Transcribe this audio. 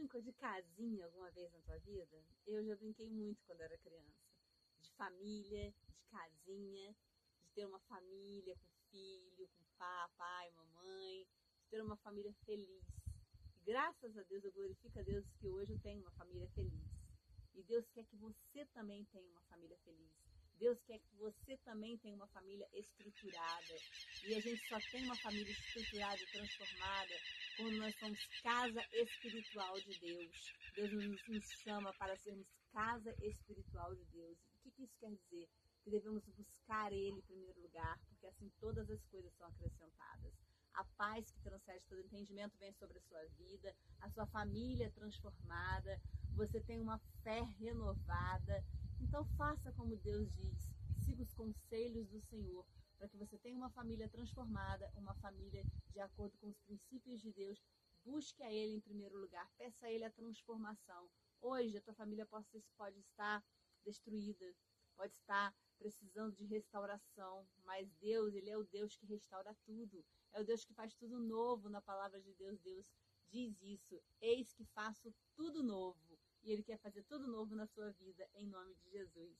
brincou de casinha alguma vez na tua vida? Eu já brinquei muito quando era criança. De família, de casinha, de ter uma família com filho, com papai, mamãe, de ter uma família feliz. Graças a Deus, eu glorifico a Deus que hoje eu tenho uma família feliz. E Deus quer que você também tenha uma família feliz. Deus quer que você também tenha uma família estruturada. E a gente só tem uma família estruturada e transformada quando nós somos casa espiritual de Deus. Deus nos, nos chama para sermos casa espiritual de Deus. O que, que isso quer dizer? Que devemos buscar Ele em primeiro lugar, porque assim todas as coisas são acrescentadas. A paz que transcende todo entendimento vem sobre a sua vida, a sua família transformada, você tem uma fé renovada então faça como Deus diz, siga os conselhos do Senhor, para que você tenha uma família transformada, uma família de acordo com os princípios de Deus. Busque a Ele em primeiro lugar, peça a Ele a transformação. Hoje a tua família pode, estar destruída, pode estar precisando de restauração, mas Deus, Ele é o Deus que restaura tudo, é o Deus que faz tudo novo na palavra de Deus. Deus diz isso: Eis que faço tudo novo e Ele quer fazer tudo novo na sua vida, em nome de Jesus.